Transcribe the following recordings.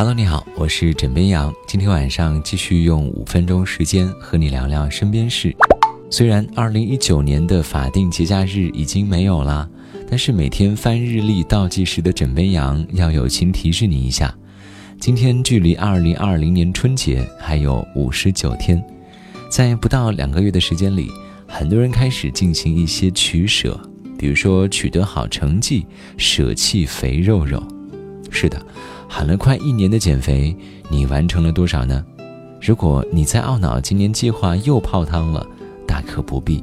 Hello，你好，我是枕边羊。今天晚上继续用五分钟时间和你聊聊身边事。虽然二零一九年的法定节假日已经没有了，但是每天翻日历倒计时的枕边羊要友情提示你一下：今天距离二零二零年春节还有五十九天，在不到两个月的时间里，很多人开始进行一些取舍，比如说取得好成绩，舍弃肥肉肉。是的。喊了快一年的减肥，你完成了多少呢？如果你在懊恼今年计划又泡汤了，大可不必，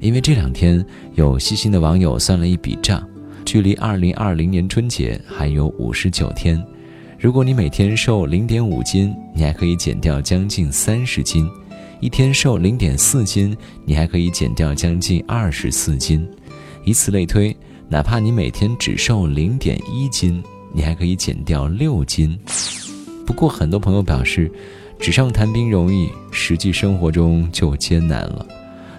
因为这两天有细心的网友算了一笔账，距离二零二零年春节还有五十九天。如果你每天瘦零点五斤，你还可以减掉将近三十斤；一天瘦零点四斤，你还可以减掉将近二十四斤。以此类推，哪怕你每天只瘦零点一斤。你还可以减掉六斤，不过很多朋友表示，纸上谈兵容易，实际生活中就艰难了。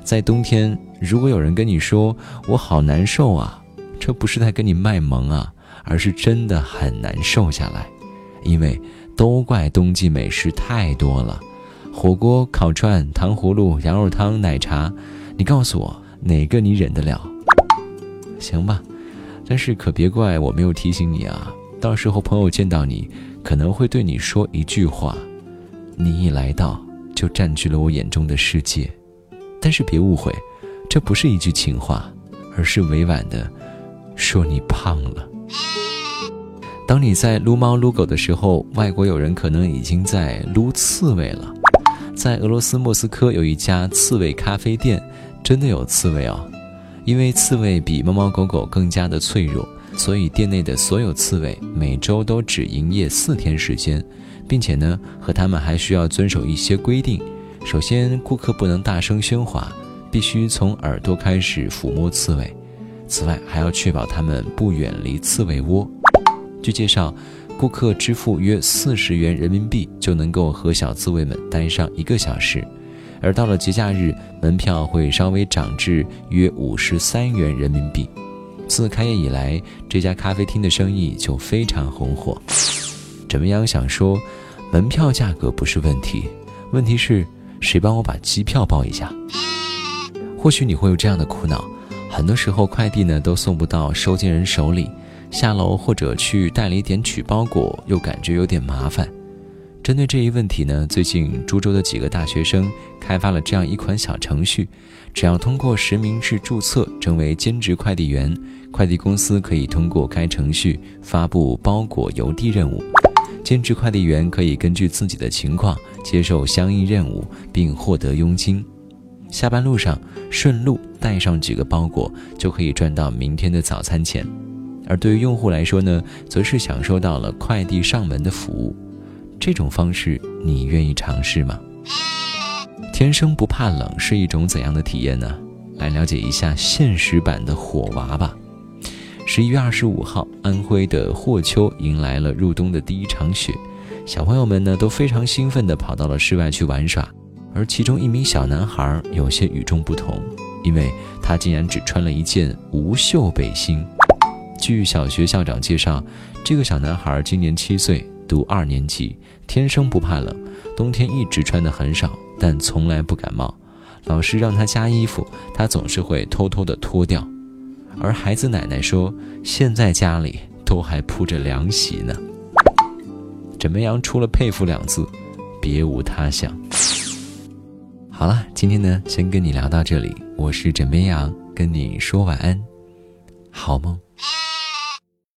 在冬天，如果有人跟你说“我好难受啊”，这不是在跟你卖萌啊，而是真的很难受下来。因为都怪冬季美食太多了，火锅、烤串、糖葫芦、羊肉汤、奶茶，你告诉我哪个你忍得了？行吧，但是可别怪我没有提醒你啊。到时候朋友见到你，可能会对你说一句话：“你一来到，就占据了我眼中的世界。”但是别误会，这不是一句情话，而是委婉的说你胖了。当你在撸猫撸狗的时候，外国友人可能已经在撸刺猬了。在俄罗斯莫斯科有一家刺猬咖啡店，真的有刺猬哦，因为刺猬比猫猫狗狗更加的脆弱。所以店内的所有刺猬每周都只营业四天时间，并且呢，和他们还需要遵守一些规定。首先，顾客不能大声喧哗，必须从耳朵开始抚摸刺猬。此外，还要确保它们不远离刺猬窝。据介绍，顾客支付约四十元人民币就能够和小刺猬们待上一个小时，而到了节假日，门票会稍微涨至约五十三元人民币。自开业以来，这家咖啡厅的生意就非常红火。怎么样？想说，门票价格不是问题，问题是谁帮我把机票报一下？或许你会有这样的苦恼：很多时候快递呢都送不到收件人手里，下楼或者去代理点取包裹又感觉有点麻烦。针对这一问题呢，最近株洲的几个大学生开发了这样一款小程序，只要通过实名制注册成为兼职快递员，快递公司可以通过该程序发布包裹邮递任务，兼职快递员可以根据自己的情况接受相应任务并获得佣金，下班路上顺路带上几个包裹就可以赚到明天的早餐钱，而对于用户来说呢，则是享受到了快递上门的服务。这种方式你愿意尝试吗？天生不怕冷是一种怎样的体验呢？来了解一下现实版的火娃吧。十一月二十五号，安徽的霍丘迎来了入冬的第一场雪，小朋友们呢都非常兴奋地跑到了室外去玩耍，而其中一名小男孩有些与众不同，因为他竟然只穿了一件无袖背心。据小学校长介绍，这个小男孩今年七岁。读二年级，天生不怕冷，冬天一直穿的很少，但从来不感冒。老师让他加衣服，他总是会偷偷的脱掉。而孩子奶奶说，现在家里都还铺着凉席呢。枕边羊除了佩服两字，别无他想。好了，今天呢，先跟你聊到这里。我是枕边羊，跟你说晚安，好梦。